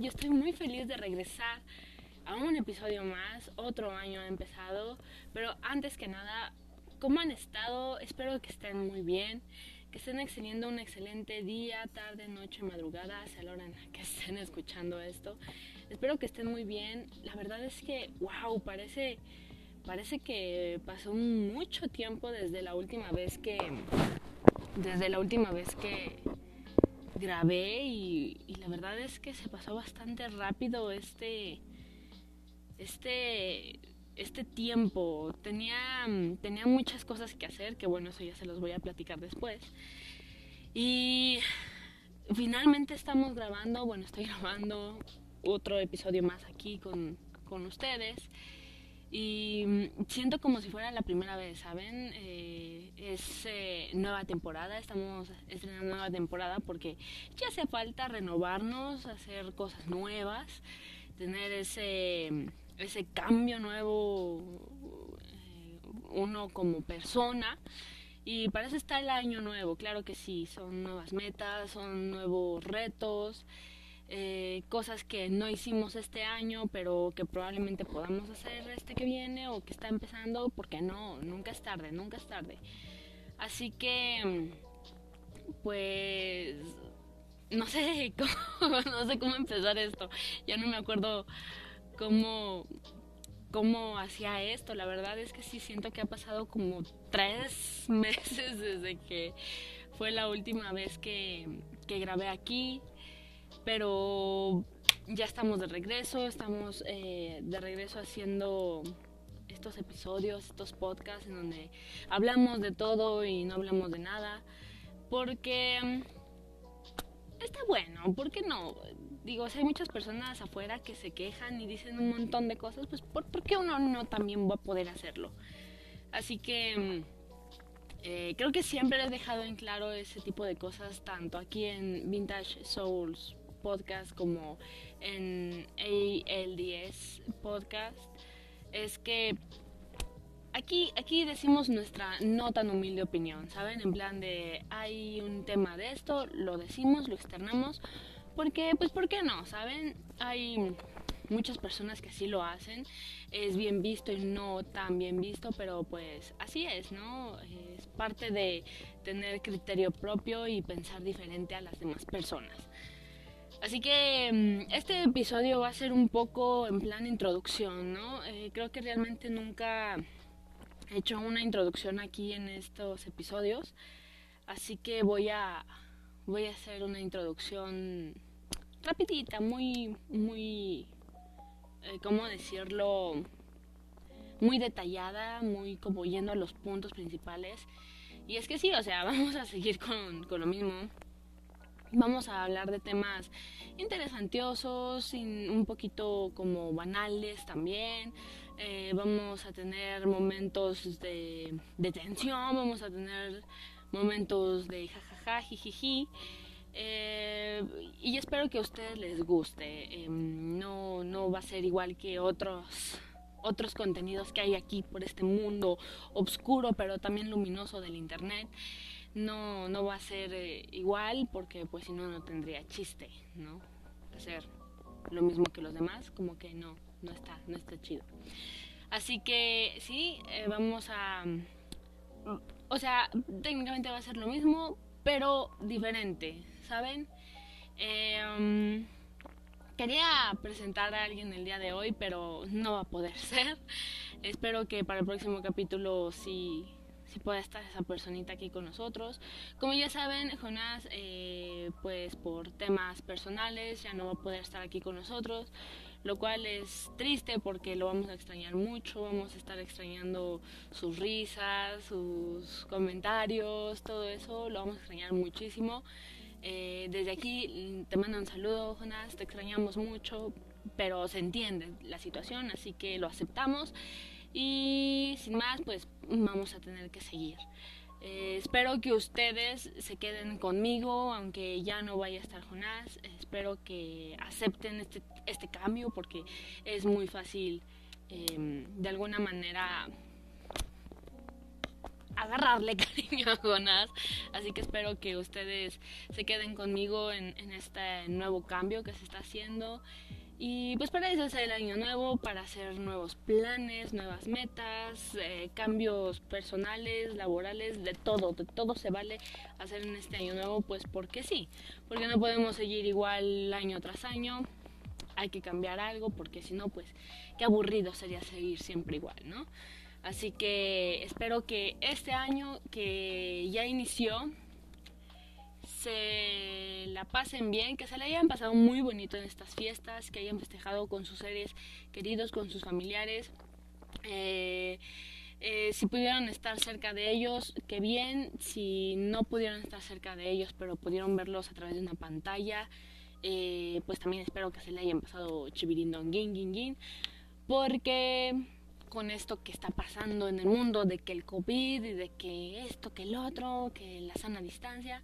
Yo estoy muy feliz de regresar a un episodio más. Otro año ha empezado. Pero antes que nada, ¿cómo han estado? Espero que estén muy bien. Que estén excediendo un excelente día, tarde, noche, madrugada, sea la hora en la que estén escuchando esto. Espero que estén muy bien. La verdad es que, wow, parece, parece que pasó mucho tiempo desde la última vez que desde la última vez que grabé y, la verdad es que se pasó bastante rápido este este este tiempo. Tenía tenía muchas cosas que hacer que bueno eso ya se los voy a platicar después. Y finalmente estamos grabando bueno estoy grabando otro episodio más aquí con, con ustedes y mm, siento como si fuera la primera vez, ¿saben? Eh, es eh, nueva temporada, estamos estrenando nueva temporada porque ya hace falta renovarnos, hacer cosas nuevas, tener ese, ese cambio nuevo eh, uno como persona. Y para eso está el año nuevo, claro que sí, son nuevas metas, son nuevos retos. Eh, cosas que no hicimos este año, pero que probablemente podamos hacer este que viene o que está empezando, porque no, nunca es tarde, nunca es tarde. Así que, pues, no sé cómo, no sé cómo empezar esto. Ya no me acuerdo cómo, cómo hacía esto. La verdad es que sí siento que ha pasado como tres meses desde que fue la última vez que, que grabé aquí pero ya estamos de regreso, estamos eh, de regreso haciendo estos episodios, estos podcasts en donde hablamos de todo y no hablamos de nada, porque mm, está bueno, ¿por qué no? Digo, si hay muchas personas afuera que se quejan y dicen un montón de cosas, pues ¿por, qué uno no también va a poder hacerlo? Así que mm, eh, creo que siempre he dejado en claro ese tipo de cosas, tanto aquí en Vintage Souls podcast como en ALDS podcast es que aquí, aquí decimos nuestra no tan humilde opinión, ¿saben? En plan de hay un tema de esto, lo decimos, lo externamos, porque, pues, ¿por qué no? ¿Saben? Hay muchas personas que así lo hacen, es bien visto y no tan bien visto, pero pues así es, ¿no? Es parte de tener criterio propio y pensar diferente a las demás personas. Así que mm, este episodio va a ser un poco en plan introducción, ¿no? Eh, creo que realmente nunca he hecho una introducción aquí en estos episodios, así que voy a voy a hacer una introducción rapidita, muy muy eh, cómo decirlo, muy detallada, muy como yendo a los puntos principales. Y es que sí, o sea, vamos a seguir con, con lo mismo. Vamos a hablar de temas interesantiosos, un poquito como banales también. Eh, vamos a tener momentos de, tensión, vamos a tener momentos de jajaja, jijiji. Eh, y espero que a ustedes les guste. Em, no, no va a ser igual que otros otros contenidos que hay aquí por este mundo oscuro pero también luminoso del internet no, no va a ser eh, igual porque pues si no no tendría chiste, ¿no? Hacer lo mismo que los demás, como que no, no está, no está chido. Así que sí, eh, vamos a... O sea, técnicamente va a ser lo mismo, pero diferente, ¿saben? Eh, quería presentar a alguien el día de hoy, pero no va a poder ser. Espero que para el próximo capítulo sí si puede estar esa personita aquí con nosotros. Como ya saben, Jonás, eh, pues por temas personales ya no va a poder estar aquí con nosotros, lo cual es triste porque lo vamos a extrañar mucho, vamos a estar extrañando sus risas, sus comentarios, todo eso, lo vamos a extrañar muchísimo. Eh, desde aquí te mando un saludo, Jonás, te extrañamos mucho, pero se entiende la situación, así que lo aceptamos. Y sin más, pues vamos a tener que seguir. Eh, espero que ustedes se queden conmigo, aunque ya no vaya a estar Jonás. Espero que acepten este, este cambio porque es muy fácil em, de alguna manera agarrarle cariño a Jonás. Así que espero que ustedes se queden conmigo en, en este nuevo cambio que se está haciendo. Y pues para eso es el año nuevo, para hacer nuevos planes, nuevas metas, eh, cambios personales, laborales, de todo, de todo se vale hacer en este año nuevo, pues porque sí, porque no podemos seguir igual año tras año, hay que cambiar algo, porque si no, pues qué aburrido sería seguir siempre igual, ¿no? Así que espero que este año que ya inició, se la pasen bien, que se la hayan pasado muy bonito en estas fiestas, que hayan festejado con sus seres queridos, con sus familiares. Eh, eh, si pudieron estar cerca de ellos, qué bien. Si no pudieron estar cerca de ellos, pero pudieron verlos a través de una pantalla, eh, pues también espero que se le hayan pasado chivirindonguín, guin, guin, porque con esto que está pasando en el mundo, de que el COVID y de que esto, que el otro, que la sana distancia,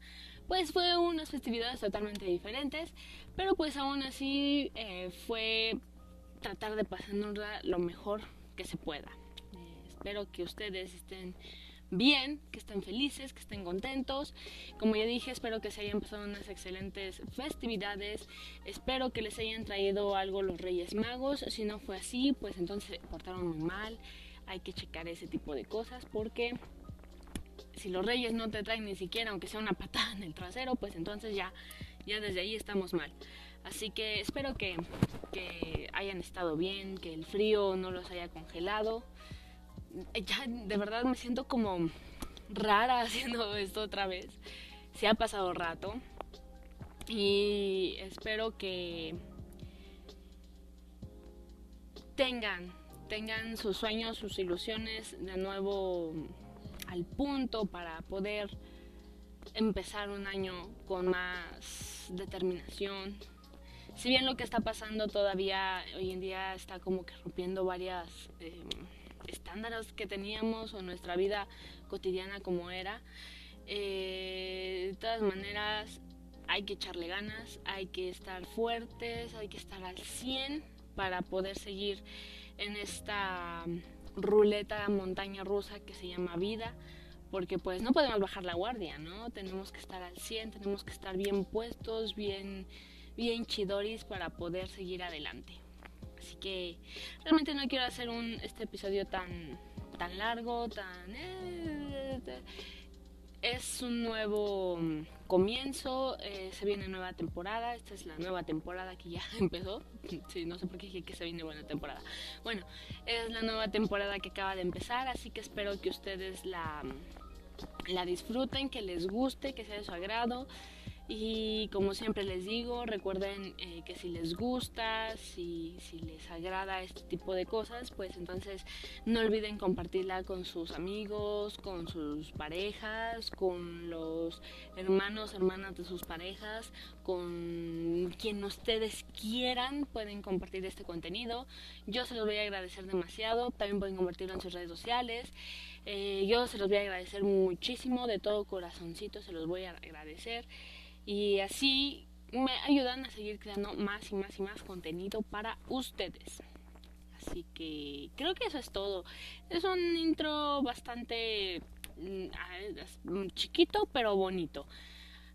pues fue unas festividades totalmente diferentes, pero pues aún así eh, fue tratar de pasarnos lo mejor que se pueda. Eh, espero que ustedes estén bien, que estén felices, que estén contentos. Como ya dije, espero que se hayan pasado unas excelentes festividades. Espero que les hayan traído algo los Reyes Magos. Si no fue así, pues entonces portaron muy mal. Hay que checar ese tipo de cosas porque si los reyes no te traen ni siquiera, aunque sea una patada en el trasero, pues entonces ya, ya desde ahí estamos mal. Así que espero que, que hayan estado bien, que el frío no los haya congelado. Ya de verdad me siento como rara haciendo esto otra vez. Se ha pasado rato. Y espero que tengan, tengan sus sueños, sus ilusiones de nuevo al punto para poder empezar un año con más determinación. Si bien lo que está pasando todavía hoy en día está como que rompiendo varias eh, estándares que teníamos o nuestra vida cotidiana como era, eh, de todas maneras hay que echarle ganas, hay que estar fuertes, hay que estar al 100 para poder seguir en esta ruleta montaña rusa que se llama vida, porque pues no podemos bajar la guardia, ¿no? Tenemos que estar al 100, tenemos que estar bien puestos, bien, bien chidoris para poder seguir adelante. Así que realmente no quiero hacer un, este episodio tan, tan largo, tan... Eh, es un nuevo mm, comienzo, eh, se viene nueva temporada, esta es la nueva temporada que ya empezó, sí, no sé por qué dije que se viene buena temporada. Bueno, es la nueva temporada que acaba de empezar, así que espero que ustedes la, la disfruten, que les guste, que sea de su agrado. Y como siempre les digo, recuerden eh, que si les gusta, si, si, les agrada este tipo de cosas, pues entonces no olviden compartirla con sus amigos, con sus parejas, con los hermanos, hermanas de sus parejas, con quien ustedes quieran, pueden compartir este contenido. Yo se los voy a agradecer demasiado, también pueden compartirlo en sus redes sociales. Eh, yo se los voy a agradecer muchísimo, de todo corazoncito se los voy a agradecer y así me ayudan a seguir creando más y más y más contenido para ustedes. Así que creo que eso es todo. Es un intro bastante mm, chiquito pero bonito.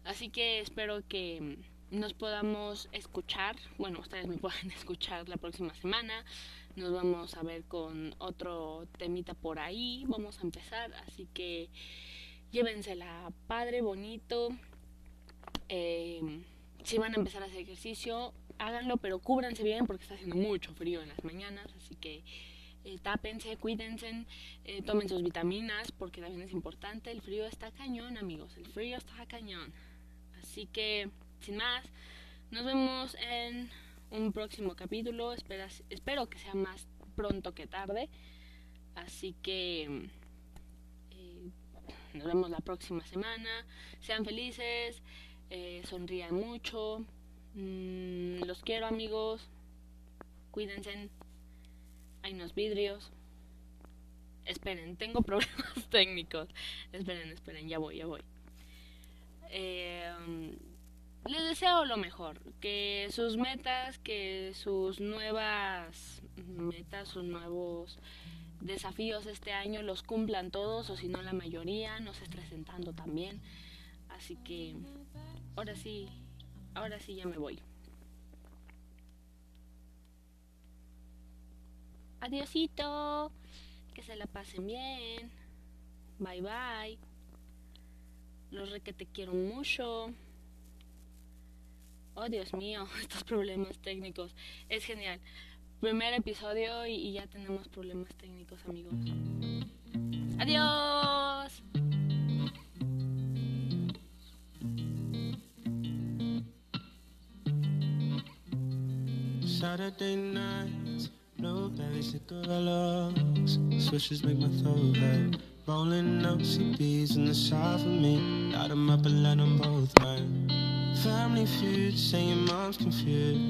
Así que espero que nos podamos escuchar. Bueno, ustedes me pueden escuchar la próxima semana. Nos vamos a ver con otro temita por ahí. Vamos a empezar. Así que llévensela padre, bonito. Eh, si van a empezar a hacer ejercicio, háganlo, pero cúbranse bien porque está haciendo mucho frío en las mañanas, así que eh, tápense, cuídense, eh, tomen sus vitaminas porque también es importante. El frío está cañón, amigos, el frío está cañón. Así que, sin más, nos vemos en un próximo capítulo. espero que sea más pronto que tarde. Así que eh, nos vemos la próxima semana. Sean felices eh, mucho. Mm, los quiero amigos. Cuídense. Hay unos vidrios. Esperen, tengo problemas técnicos. Esperen, esperen, ya voy, ya voy. Eh, les deseo lo mejor, que sus metas, que sus nuevas metas, sus nuevos desafíos este año los cumplan todos o si no la mayoría, no se estresen tanto también. Así que ahora sí, ahora sí ya me voy. Adiosito, que se la pasen bien. Bye bye. Los re que te quiero mucho. Oh, Dios mío, estos problemas técnicos. Es genial. Primer episodio y, y ya tenemos problemas técnicos, amigos. Adiós. Saturday nights, blueberry cigarillos, swishes make my throat hurt. Rolling up CDs in the side for me, light 'em up and let 'em both burn. Family feud, saying mom's confused.